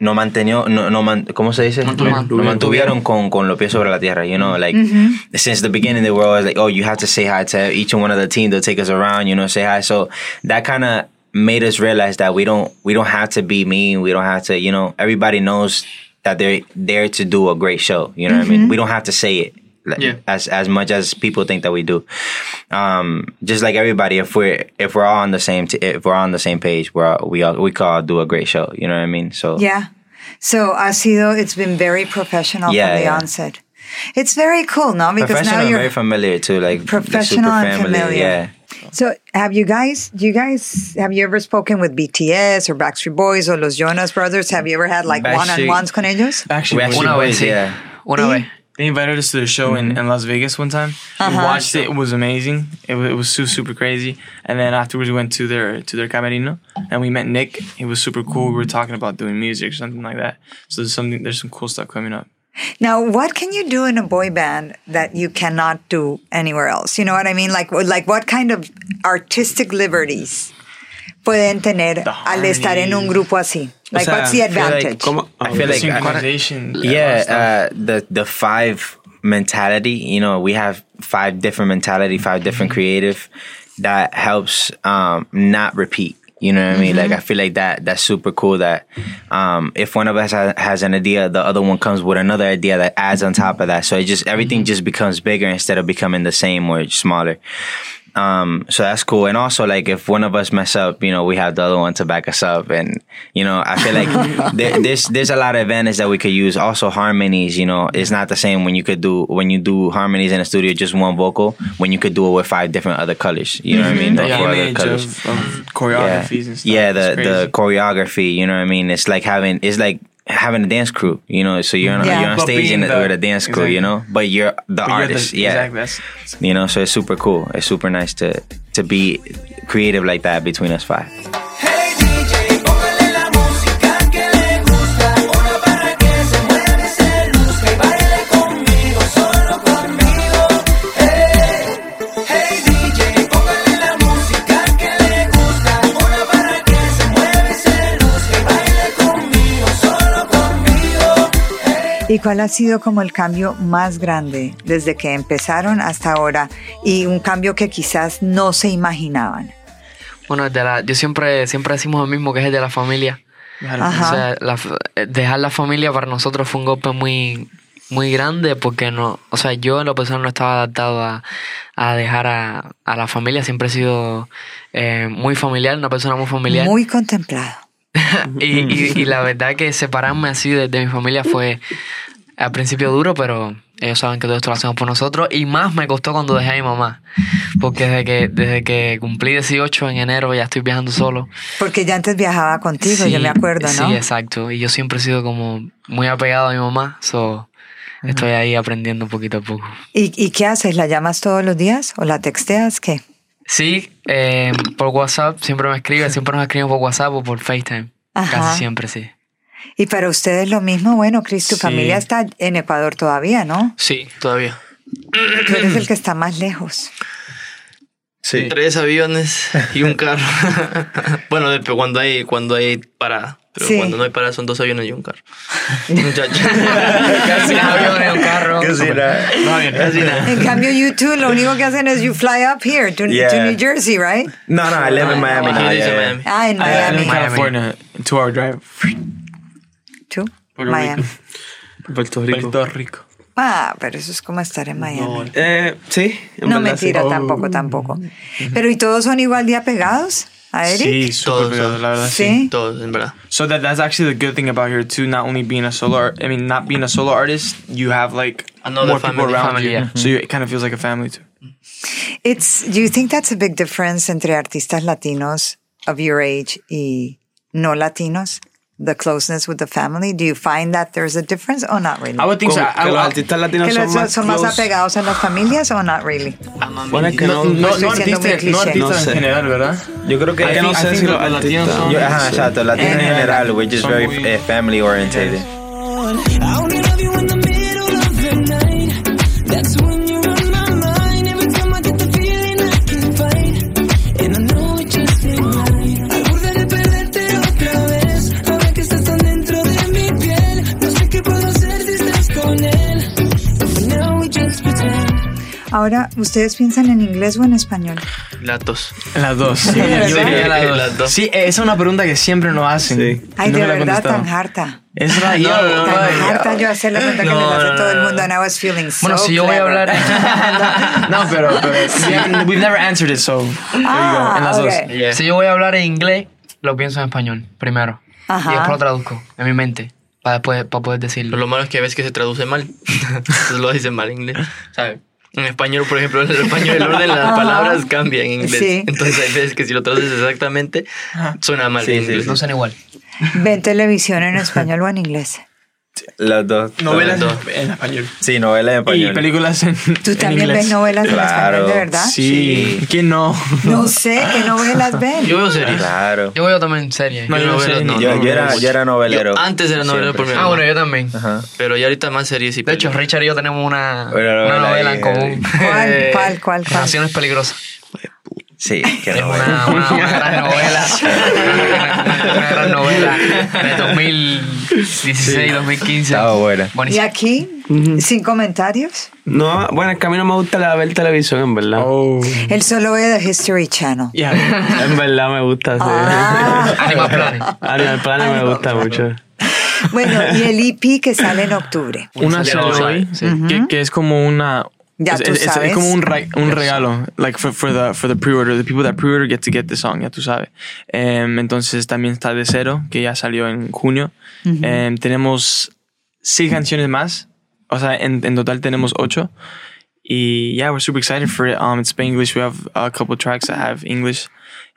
[SPEAKER 5] no mantenió, no, no man- ¿cómo se dice?
[SPEAKER 6] Mantuvieron.
[SPEAKER 5] No mantuvieron con, con los pies sobre la tierra, you know, like, mm-hmm. since the beginning they were always like, oh, you have to say hi to each one of the team, they'll take us around, you know, say hi. So that kind of made us realize that we don't, we don't have to be mean, we don't have to, you know, everybody knows that they're there to do a great show, you know what I mean? Mm-hmm. We don't have to say it like,
[SPEAKER 8] Yeah.
[SPEAKER 5] as as much as people think that we do. Um, just like everybody, if we're if we're all on the same t- if we're on the same page, we're all, we all we can all do a great show. You know what I mean? So
[SPEAKER 2] Yeah. So ha sido, it's been very professional
[SPEAKER 5] Yeah,
[SPEAKER 2] from the
[SPEAKER 5] yeah.
[SPEAKER 2] onset. It's very cool, no? Because now you're
[SPEAKER 5] very familiar too. Like the
[SPEAKER 2] Professional
[SPEAKER 5] super
[SPEAKER 2] and
[SPEAKER 5] family.
[SPEAKER 2] familiar.
[SPEAKER 5] Yeah.
[SPEAKER 2] So, have you guys, do you guys, have you ever spoken with BTS or Backstreet Boys or Los Jonas Brothers? Have you ever had like one-on-ones con ellos?
[SPEAKER 7] Actually,
[SPEAKER 5] We actually
[SPEAKER 6] Una vez,
[SPEAKER 5] boys, yeah.
[SPEAKER 6] Una
[SPEAKER 2] Sí.
[SPEAKER 6] vez.
[SPEAKER 7] They invited us to the show in, in Las Vegas one time. We
[SPEAKER 2] Uh-huh.
[SPEAKER 7] watched it. It was amazing. It was, it was so super crazy. And then afterwards, we went to their to their camerino and we met Nick. He was super cool. We were talking about doing music or something like that. So there's something. There's some cool stuff coming up.
[SPEAKER 2] Now, what can you do in a boy band that you cannot do anywhere else? You know what I mean? Like, like what kind of artistic liberties pueden tener
[SPEAKER 7] The
[SPEAKER 2] al estar en un grupo así? Like,
[SPEAKER 4] sea,
[SPEAKER 2] what's the
[SPEAKER 4] I feel like
[SPEAKER 2] advantage?
[SPEAKER 4] como-
[SPEAKER 5] I feel
[SPEAKER 7] The
[SPEAKER 5] like
[SPEAKER 7] synchronization.
[SPEAKER 5] yeah, uh, the the five mentality. You know, we have five different mentality, five different creative that helps um, not repeat. You know what I mean? Like I feel like that that's super cool. That um, if one of us ha- has an idea, the other one comes with another idea that adds on top of that. So it just everything just becomes bigger instead of becoming the same or smaller. Um, so that's cool. And also, like, if one of us mess up, you know, we have the other one to back us up. And, you know, I feel like [laughs] there, there's, there's a lot of advantage that we could use. Also, harmonies, you know, it's not the same when you could do, when you do harmonies in a studio, just one vocal, when you could do it with five different other colors. You know what I mean?
[SPEAKER 7] the
[SPEAKER 5] other
[SPEAKER 7] image
[SPEAKER 5] colors.
[SPEAKER 7] of, of choreographies and stuff.
[SPEAKER 5] Yeah, the the choreography. You know what I mean? It's like having it's like having a dance crew. You know, so you're on,
[SPEAKER 2] Yeah.
[SPEAKER 5] you're on
[SPEAKER 7] But
[SPEAKER 5] stage in,
[SPEAKER 7] the-
[SPEAKER 5] with a dance crew. You know, but you're the
[SPEAKER 7] But you're the-
[SPEAKER 5] artist. yeah,
[SPEAKER 7] exactly.
[SPEAKER 5] You know, so it's super cool. It's super nice to to be creative like that between us five.
[SPEAKER 3] ¿Y
[SPEAKER 2] cuál ha sido como el cambio más grande desde que empezaron hasta ahora y un cambio que quizás no se imaginaban?
[SPEAKER 6] Bueno, de la, yo siempre, siempre decimos lo mismo que es el de la familia.
[SPEAKER 2] Ajá.
[SPEAKER 6] O sea, la eh, dejar la familia para nosotros fue un golpe muy, muy grande porque no, o sea, yo en lo personal no estaba adaptado a, a dejar a, a la familia. Siempre he sido eh, muy familiar, una persona muy familiar.
[SPEAKER 2] Muy contemplado. [laughs]
[SPEAKER 6] y, y, y la verdad que separarme así de, de mi familia fue al principio duro, pero ellos saben que todo esto lo hacemos por nosotros. Y más me costó cuando dejé a mi mamá. Porque desde que, desde que cumplí 18 en enero ya estoy viajando solo.
[SPEAKER 2] Porque ya antes viajaba contigo,
[SPEAKER 6] Sí,
[SPEAKER 2] yo me acuerdo, ¿no?
[SPEAKER 6] Sí, exacto. Y yo siempre he sido como muy apegado a mi mamá. So, Estoy ahí aprendiendo poquito a poco.
[SPEAKER 2] ¿Y, ¿Y qué haces? ¿La llamas todos los días o la texteas? ¿Qué?
[SPEAKER 6] Sí, eh, por WhatsApp siempre me escribe, siempre nos escriben por WhatsApp o por FaceTime.
[SPEAKER 2] Ajá.
[SPEAKER 6] Casi siempre, sí.
[SPEAKER 2] Y para ustedes lo mismo, bueno, Chris, tu
[SPEAKER 7] Sí.
[SPEAKER 2] familia está en Ecuador todavía, ¿no?
[SPEAKER 8] Sí, todavía.
[SPEAKER 2] Tú eres el que está más lejos.
[SPEAKER 5] Sí.
[SPEAKER 8] Tres aviones y un carro. [laughs] bueno, cuando hay, cuando hay parada. Pero
[SPEAKER 2] Sí.
[SPEAKER 8] cuando no hay parada son dos aviones y un carro. [laughs] Muchacho.
[SPEAKER 6] Casi un avión en un carro.
[SPEAKER 8] Casi nada.
[SPEAKER 2] En cambio, you two, lo único que hacen es you fly up here to. New Jersey, right?
[SPEAKER 5] No, no, I live in Miami
[SPEAKER 8] in
[SPEAKER 5] yeah.
[SPEAKER 8] Miami.
[SPEAKER 2] Ah, en
[SPEAKER 7] I live
[SPEAKER 2] Miami.
[SPEAKER 7] in California. Two hour drive.
[SPEAKER 2] Tú, Miami.
[SPEAKER 4] Puerto Rico.
[SPEAKER 7] Puerto Rico.
[SPEAKER 2] Ah, pero eso es como estar en Miami.
[SPEAKER 4] Eh, sí, en
[SPEAKER 2] No,
[SPEAKER 4] verdad, sí.
[SPEAKER 2] mentira, tampoco, tampoco. Pero ¿y todos son igual de apegados a Eric?
[SPEAKER 7] Sí, súper
[SPEAKER 8] Todos,
[SPEAKER 7] pegado,
[SPEAKER 8] todos.
[SPEAKER 7] la verdad, sí.
[SPEAKER 2] Sí.
[SPEAKER 8] Todos, en verdad.
[SPEAKER 7] So that that's actually the good thing about here too. Not only being a solo, art, I mean, not being a solo artist, you have like
[SPEAKER 8] Another
[SPEAKER 7] more people around
[SPEAKER 6] Family,
[SPEAKER 7] you,
[SPEAKER 6] yeah.
[SPEAKER 7] so you, it kind of feels like a family too.
[SPEAKER 2] It's, do you think that's a big difference entre artistas latinos of your age y no latinos? The closeness with the family? Do you find that there's a difference or not really?
[SPEAKER 7] I would think so.
[SPEAKER 4] Como
[SPEAKER 7] I,
[SPEAKER 4] que
[SPEAKER 7] I,
[SPEAKER 4] los
[SPEAKER 7] I,
[SPEAKER 4] artistas latinos
[SPEAKER 2] ¿Que
[SPEAKER 4] son más,
[SPEAKER 2] son más apegados a las familias o not really?
[SPEAKER 4] Bueno, es que
[SPEAKER 7] no,
[SPEAKER 4] no,
[SPEAKER 7] no,
[SPEAKER 2] estoy
[SPEAKER 7] no artistas, no
[SPEAKER 2] cliché.
[SPEAKER 7] artistas en general, ¿verdad?
[SPEAKER 5] Yo creo que,
[SPEAKER 4] Es que no
[SPEAKER 7] I
[SPEAKER 4] sé
[SPEAKER 7] think
[SPEAKER 4] si
[SPEAKER 7] the-
[SPEAKER 4] los
[SPEAKER 7] latinos son-
[SPEAKER 5] Yo- ajá, exacto. Latino en general, we're just
[SPEAKER 7] son
[SPEAKER 5] very
[SPEAKER 7] muy-
[SPEAKER 5] eh, family orientated.
[SPEAKER 3] Ahora,
[SPEAKER 2] ¿ustedes piensan en inglés o en español?
[SPEAKER 8] Las dos.
[SPEAKER 7] Las dos. Sí,
[SPEAKER 8] Sí,
[SPEAKER 7] las dos.
[SPEAKER 8] las dos.
[SPEAKER 7] Sí, esa es una pregunta que siempre nos hacen.
[SPEAKER 4] Sí.
[SPEAKER 2] Ay,
[SPEAKER 7] No
[SPEAKER 2] de
[SPEAKER 7] me
[SPEAKER 2] verdad, tan harta.
[SPEAKER 7] Es la yo,
[SPEAKER 8] no, no,
[SPEAKER 2] Tan
[SPEAKER 8] no,
[SPEAKER 2] harta yo hacer la pregunta que les hace
[SPEAKER 8] no,
[SPEAKER 2] todo el mundo. And I was feeling so
[SPEAKER 6] Bueno, si yo voy a hablar... [laughs]
[SPEAKER 7] no, pero, pero we've never answered it, so there you go.
[SPEAKER 2] Ah,
[SPEAKER 7] En las dos.
[SPEAKER 2] ok.
[SPEAKER 8] Yeah.
[SPEAKER 6] Si yo voy a hablar en inglés, lo pienso en español primero.
[SPEAKER 2] Ajá.
[SPEAKER 6] Y después lo traduzco en mi mente para, después, para poder decirlo.
[SPEAKER 8] Pero lo malo es que a veces que se traduce mal. [laughs] Entonces lo dicen mal en inglés. ¿Sabes? En español, por ejemplo, en el español el orden de las [laughs] palabras cambia en inglés.
[SPEAKER 2] Sí.
[SPEAKER 8] Entonces hay veces que si lo traduces exactamente, suena mal
[SPEAKER 5] Sí,
[SPEAKER 8] en
[SPEAKER 5] sí,
[SPEAKER 8] inglés.
[SPEAKER 6] No son igual.
[SPEAKER 2] ¿Ven televisión en español o en inglés?
[SPEAKER 5] Las dos.
[SPEAKER 7] Novelas
[SPEAKER 8] Todo.
[SPEAKER 7] en español.
[SPEAKER 5] Sí, novelas en
[SPEAKER 7] Y
[SPEAKER 5] español.
[SPEAKER 7] películas en, [laughs]
[SPEAKER 2] ¿Tú
[SPEAKER 7] en
[SPEAKER 2] también
[SPEAKER 7] inglés.
[SPEAKER 2] ves novelas en
[SPEAKER 5] Claro.
[SPEAKER 2] español, de verdad?
[SPEAKER 7] Sí. ¿Quién no?
[SPEAKER 2] No sé, ¿qué novelas ven?
[SPEAKER 8] Yo veo series.
[SPEAKER 5] Claro.
[SPEAKER 6] Yo veo también series.
[SPEAKER 7] No,
[SPEAKER 8] Yo
[SPEAKER 7] yo no
[SPEAKER 5] Yo,
[SPEAKER 8] no,
[SPEAKER 5] yo era, yo era novelero.
[SPEAKER 8] Yo antes era novelero por mi
[SPEAKER 5] Siempre.
[SPEAKER 6] Ah, bueno, yo también.
[SPEAKER 5] Ajá.
[SPEAKER 8] Pero ya ahorita más series y
[SPEAKER 6] De hecho. Richard y yo tenemos una,
[SPEAKER 5] Una
[SPEAKER 6] una
[SPEAKER 5] novela
[SPEAKER 6] en común.
[SPEAKER 2] ¿Cuál, [laughs] cuál, cuál, cuál?
[SPEAKER 6] Naciones peligrosas.
[SPEAKER 5] Sí, [laughs] qué
[SPEAKER 6] Es
[SPEAKER 5] novela.
[SPEAKER 6] una, una, una gran novela. una, una gran novela de 2016, 2015.
[SPEAKER 5] Estaba buena.
[SPEAKER 2] ¿Y
[SPEAKER 6] Buenísimo.
[SPEAKER 2] aquí? ¿Sin comentarios?
[SPEAKER 4] No, bueno, es que a mí no me gusta la- ver televisión, en verdad.
[SPEAKER 7] Oh.
[SPEAKER 2] Él solo ve The History Channel.
[SPEAKER 7] Yeah.
[SPEAKER 4] En verdad me gusta, sí.
[SPEAKER 2] Ah.
[SPEAKER 6] Animal Planet.
[SPEAKER 4] Animal Planet me gusta mucho.
[SPEAKER 2] Bueno, y el EP que sale en octubre.
[SPEAKER 7] Una
[SPEAKER 8] Ya
[SPEAKER 7] salió
[SPEAKER 8] lo
[SPEAKER 7] hoy,
[SPEAKER 8] sabe,
[SPEAKER 7] que, que es como una
[SPEAKER 2] Ya
[SPEAKER 7] es,
[SPEAKER 2] tú
[SPEAKER 7] es- es-
[SPEAKER 2] sabes.
[SPEAKER 7] es como un, re- un regalo like for, for the for the pre-order the people that pre-order get to get the song ya tú sabes. Em, entonces también está de cero que ya salió en junio. Em, tenemos seis canciones más o sea en, en total tenemos ocho. Y yeah we're super excited for it. Um it's Spanglish. We have a couple tracks that have English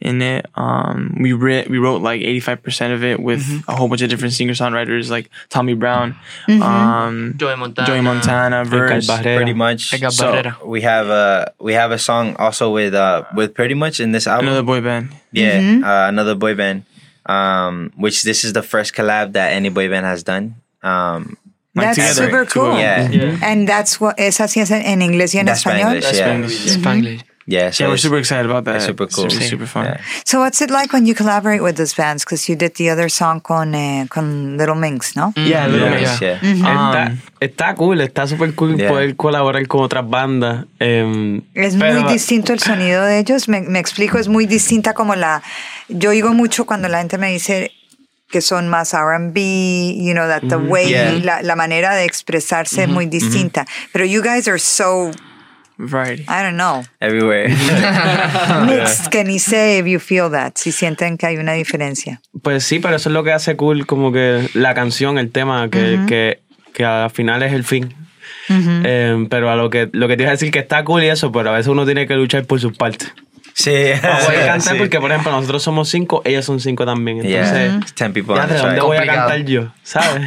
[SPEAKER 7] in it um we re- we wrote like 85% of it with a whole bunch of different singer songwriters like Tommy Brown um
[SPEAKER 8] Joey Montana.
[SPEAKER 7] Joey Montana, Verse,
[SPEAKER 5] Pretty much.
[SPEAKER 6] Edgar
[SPEAKER 5] So we have a we have a song also with uh with Pretty Much in this album.
[SPEAKER 7] another boy band.
[SPEAKER 5] Yeah, uh, another boy band. Um, which this is the first collab that any boy band has done. Um,
[SPEAKER 7] Like
[SPEAKER 2] That's
[SPEAKER 7] together,
[SPEAKER 2] super cool.
[SPEAKER 5] yeah,
[SPEAKER 2] And that's what, esa sí es en inglés y en
[SPEAKER 5] That's
[SPEAKER 2] español.
[SPEAKER 5] Spanglish, yeah.
[SPEAKER 7] Spanglish.
[SPEAKER 5] Yeah. So
[SPEAKER 7] Yeah, we're super excited about that.
[SPEAKER 5] it's super cool.
[SPEAKER 7] It's super, super fun.
[SPEAKER 5] Yeah.
[SPEAKER 2] So what's it like when you collaborate with those bands? Because you did the other song con, eh, con Little Minx, ¿no?
[SPEAKER 7] Yeah, Little
[SPEAKER 5] Yeah,
[SPEAKER 7] Mix.
[SPEAKER 5] yeah.
[SPEAKER 4] Está,
[SPEAKER 7] Um,
[SPEAKER 4] está cool, está súper cool
[SPEAKER 5] Yeah.
[SPEAKER 4] poder colaborar con otras bandas. em,
[SPEAKER 2] Es
[SPEAKER 4] pero-
[SPEAKER 2] muy distinto el sonido de ellos. Me, me explico, es muy distinta como la... Yo oigo mucho cuando la gente me dice que son más R&B, you know, that the way,
[SPEAKER 5] Yeah.
[SPEAKER 2] la, la manera de expresarse es muy distinta. Pero you guys are so,
[SPEAKER 7] variety.
[SPEAKER 2] I don't know,
[SPEAKER 5] Everywhere. [laughs]
[SPEAKER 2] mixed, que ni sé if you feel that, si sienten que hay una diferencia.
[SPEAKER 4] Pues sí, pero eso es lo que hace cool como que la canción, el tema, que, que, que al final es el fin. Em, pero a lo que, lo que te iba a decir que está cool y eso, pero a veces uno tiene que luchar por sus partes.
[SPEAKER 5] Sí.
[SPEAKER 4] Voy a [laughs] cantar
[SPEAKER 5] Sí.
[SPEAKER 4] porque, por ejemplo, nosotros somos cinco, ellos son cinco también.
[SPEAKER 5] Yeah.
[SPEAKER 4] Entonces,
[SPEAKER 5] Ten people
[SPEAKER 4] ¿dónde voy a
[SPEAKER 6] Complicado.
[SPEAKER 4] cantar yo? ¿Sabes?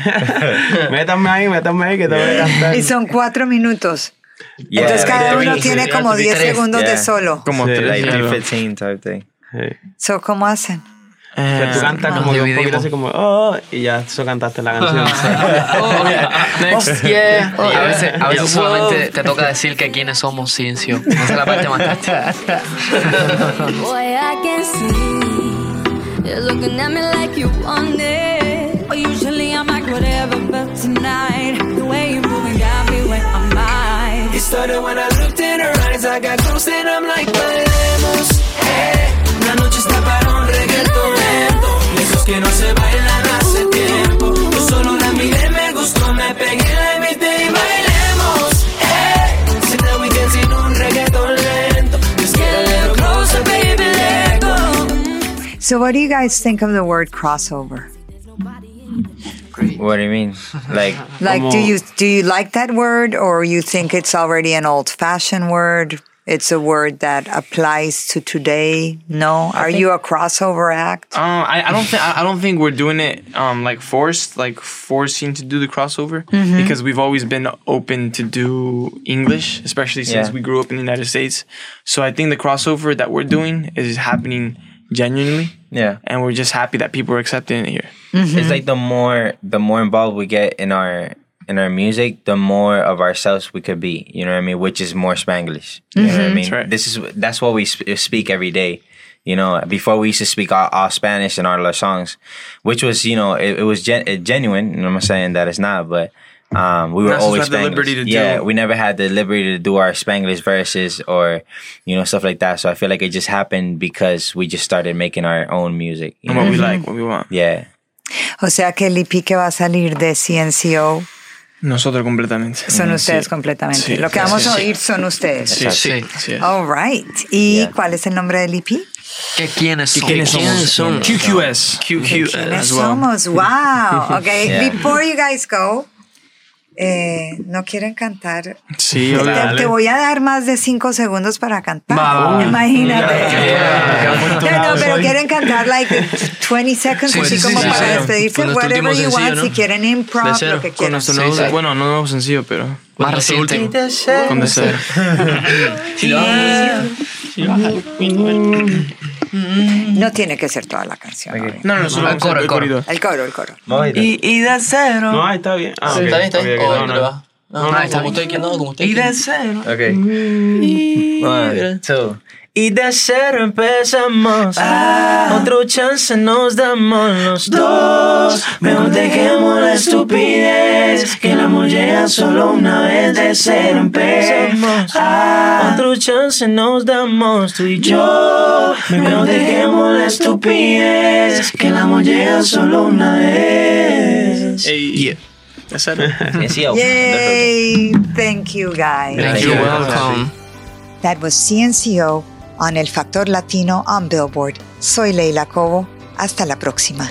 [SPEAKER 4] [laughs] métanme ahí, métanme ahí que te voy a cantar.
[SPEAKER 2] Y son cuatro minutos.
[SPEAKER 5] Yeah,
[SPEAKER 2] Entonces cada uno tiene como
[SPEAKER 6] to be
[SPEAKER 2] 10
[SPEAKER 6] tres.
[SPEAKER 2] segundos de
[SPEAKER 5] Yeah.
[SPEAKER 2] solo.
[SPEAKER 7] Como
[SPEAKER 4] Sí.
[SPEAKER 7] tres
[SPEAKER 5] like
[SPEAKER 7] y algo.
[SPEAKER 5] 315 type thing.
[SPEAKER 4] Sí.
[SPEAKER 2] So, ¿Cómo hacen?
[SPEAKER 4] Que tú cantas
[SPEAKER 6] nos
[SPEAKER 4] como que un poquito así como, oh, y ya eso cantaste la canción. [laughs]
[SPEAKER 6] Oh, next, yeah. A veces, a veces
[SPEAKER 8] Yeah,
[SPEAKER 6] solamente
[SPEAKER 8] wow.
[SPEAKER 6] te toca decir que quiénes somos Ciencio. Esa es la parte más triste. [laughs]
[SPEAKER 9] Boy, I can see you're looking at me like you want it.
[SPEAKER 3] Started when I looked in her eyes. I got and I'm like, bailemos. La noche está para un reggaetón lento. Esos que no se bailan hace tiempo. Yo solo la miré, me gustó, me pegué, la invité y bailemos. Eh, said that we can sin un reggaetón lento. Closer, baby.
[SPEAKER 2] So, what do you guys think of the word crossover?
[SPEAKER 5] What do you mean? [laughs] Like,
[SPEAKER 2] Like, do you do you like that word, or you think it's already an old-fashioned word? It's a word that applies to today. No, are you a crossover act?
[SPEAKER 7] Um, I, I don't think I I don't think we're doing it um like forced, like forcing to do the crossover because we've always been open to do English, especially since
[SPEAKER 5] Yeah.
[SPEAKER 7] we grew up in the United States. So I think the crossover that we're doing is happening genuinely,
[SPEAKER 5] yeah.
[SPEAKER 7] and we're just happy that people are accepting it here. Mm-hmm.
[SPEAKER 5] It's like the more the more involved we get in our in our music, the more of ourselves we could be. You know what I mean? Which is more Spanglish. You know what I mm-hmm. mean?
[SPEAKER 7] That's right.
[SPEAKER 5] This is that's what we sp- speak every day. You know, before we used to speak all, all Spanish in all our songs, which was you know it, it was gen- genuine. And I'm not saying that it's not, but um, we were
[SPEAKER 7] Not since we
[SPEAKER 5] always
[SPEAKER 7] had the
[SPEAKER 5] Spanglish.
[SPEAKER 7] liberty to
[SPEAKER 5] yeah,
[SPEAKER 7] do-
[SPEAKER 5] we never had the liberty to do our Spanglish verses or you know stuff like that. So I feel like it just happened because we just started making our own music. You
[SPEAKER 7] And
[SPEAKER 5] know?
[SPEAKER 7] what we like, what we want.
[SPEAKER 5] Yeah.
[SPEAKER 2] O sea que el EP que va a salir de CNCO
[SPEAKER 7] Nosotros completamente.
[SPEAKER 2] son ustedes
[SPEAKER 7] Sí.
[SPEAKER 2] completamente.
[SPEAKER 7] Sí,
[SPEAKER 2] Lo que vamos
[SPEAKER 7] sí,
[SPEAKER 2] a oír son ustedes.
[SPEAKER 7] Sí,
[SPEAKER 6] Sí.
[SPEAKER 7] sí.
[SPEAKER 2] All right. ¿Y
[SPEAKER 5] Yeah.
[SPEAKER 2] cuál es el nombre del EP?
[SPEAKER 6] ¿Qué quiénes son?
[SPEAKER 7] ¿Quiénes somos?
[SPEAKER 8] son?
[SPEAKER 7] QQS.
[SPEAKER 2] ¿Quiénes somos? Wow. [laughs] Okay.
[SPEAKER 5] Yeah.
[SPEAKER 2] Before you guys go, eh, ¿no quieren cantar?
[SPEAKER 7] Sí,
[SPEAKER 2] Te,
[SPEAKER 7] obvio.
[SPEAKER 2] te voy a dar más de cinco segundos para cantar.
[SPEAKER 7] Va, va, va.
[SPEAKER 2] Imagínate.
[SPEAKER 7] Yeah.
[SPEAKER 2] No, no, pero quieren cantar like [laughs] 20 seconds
[SPEAKER 8] Sí,
[SPEAKER 2] así
[SPEAKER 8] sí,
[SPEAKER 2] como
[SPEAKER 8] sí,
[SPEAKER 2] para despedirse. Whatever you want,
[SPEAKER 8] sencillo,
[SPEAKER 2] si
[SPEAKER 8] ¿no?
[SPEAKER 2] quieren improv, lo que quieran.
[SPEAKER 7] nuevo,
[SPEAKER 6] sí.
[SPEAKER 7] bueno, no nuevo sencillo, pero
[SPEAKER 6] Más reciente.
[SPEAKER 8] último.
[SPEAKER 7] con deseo.
[SPEAKER 2] No tiene que ser toda la canción. obvio.
[SPEAKER 7] No, no, solo
[SPEAKER 6] el coro, el coro.
[SPEAKER 2] El coro, el coro.
[SPEAKER 8] Y, y de cero.
[SPEAKER 4] No, ahí está bien. Ah,
[SPEAKER 8] Sí,
[SPEAKER 4] ok,
[SPEAKER 8] está bien, está
[SPEAKER 4] ok,
[SPEAKER 8] bien.
[SPEAKER 4] ok,
[SPEAKER 8] O
[SPEAKER 4] no, no.
[SPEAKER 8] va. No,
[SPEAKER 6] No,
[SPEAKER 8] no,
[SPEAKER 6] está
[SPEAKER 8] como
[SPEAKER 6] bien.
[SPEAKER 8] usted no, como usted
[SPEAKER 5] Y de cero. Okay. One, two. Y de cero empezamos. Otro chance nos damos los dos. Mejor dejemos la estupidez. Que el amor llega solo una vez. De cero empezamos. Otro chance nos damos tú y yo. Mejor dejemos la estupidez. Que el amor llega solo una vez.
[SPEAKER 7] Ey,
[SPEAKER 8] Yeah.
[SPEAKER 7] That's [laughs] it.
[SPEAKER 2] Yay! Thank you guys.
[SPEAKER 8] Thank
[SPEAKER 5] you.
[SPEAKER 8] you. Welcome.
[SPEAKER 2] That was CNCO on El Factor Latino on Billboard. Soy Leila Cobo. Hasta la próxima.